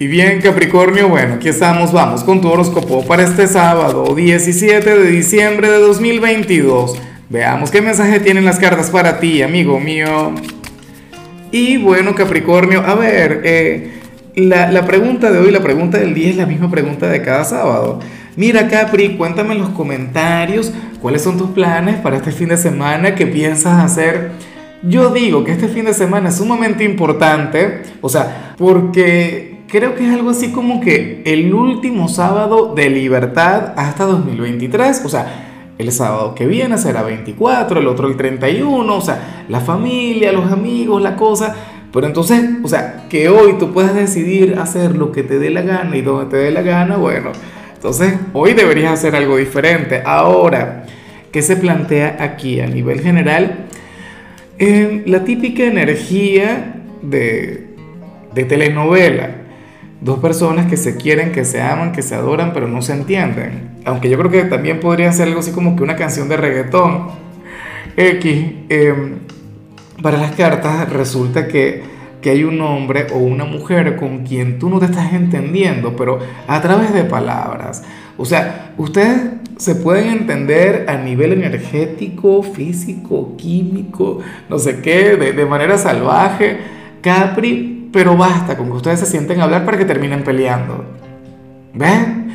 Y bien, Capricornio, bueno, aquí estamos, vamos con tu horóscopo para este sábado 17 de diciembre de 2022. Veamos qué mensaje tienen las cartas para ti, amigo mío. Y bueno, Capricornio, a ver, eh, la, la pregunta de hoy, la pregunta del día es la misma pregunta de cada sábado. Mira, Capri, cuéntame en los comentarios cuáles son tus planes para este fin de semana, qué piensas hacer. Yo digo que este fin de semana es sumamente importante, o sea, porque creo que es algo así como que el último sábado de libertad hasta 2023, o sea, el sábado que viene será 24, el otro el 31, o sea, la familia, los amigos, la cosa. Pero entonces, o sea, que hoy tú puedas decidir hacer lo que te dé la gana y donde te dé la gana, bueno, entonces hoy deberías hacer algo diferente. Ahora, ¿qué se plantea aquí a nivel general? En la típica energía de, de telenovela dos personas que se quieren, que se aman, que se adoran, pero no se entienden. Aunque yo creo que también podría ser algo así como que una canción de reggaetón. X, em, para las cartas resulta que, que hay un hombre o una mujer con quien tú no te estás entendiendo, pero a través de palabras. O sea, ustedes se pueden entender a nivel energético, físico, químico, no sé qué, de, de manera salvaje. Capri pero basta con que ustedes se sienten a hablar para que terminen peleando. ¿Ven?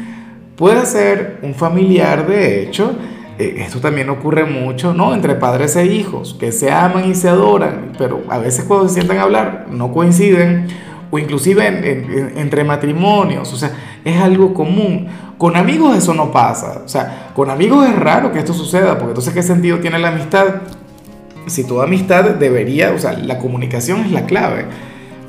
Puede ser un familiar, de hecho, eh, esto también ocurre mucho, ¿no? Entre padres e hijos, que se aman y se adoran, pero a veces cuando se sientan a hablar no coinciden, o inclusive entre matrimonios, o sea, es algo común. Con amigos eso no pasa, o sea, con amigos es raro que esto suceda, porque entonces ¿qué sentido tiene la amistad? Si toda amistad debería, o sea, la comunicación es la clave.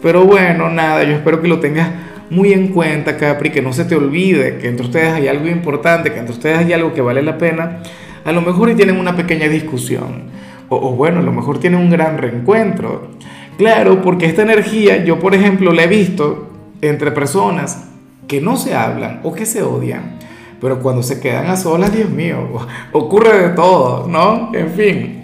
Pero bueno, nada, yo espero que lo tengas muy en cuenta, Capri, que no se te olvide que entre ustedes hay algo importante, que entre ustedes hay algo que vale la pena. A lo mejor y tienen una pequeña discusión, o, o bueno, a lo mejor tienen un gran reencuentro. Claro, porque esta energía, yo por ejemplo la he visto entre personas que no se hablan o que se odian, pero cuando se quedan a solas, Dios mío, ocurre de todo, ¿no? En fin.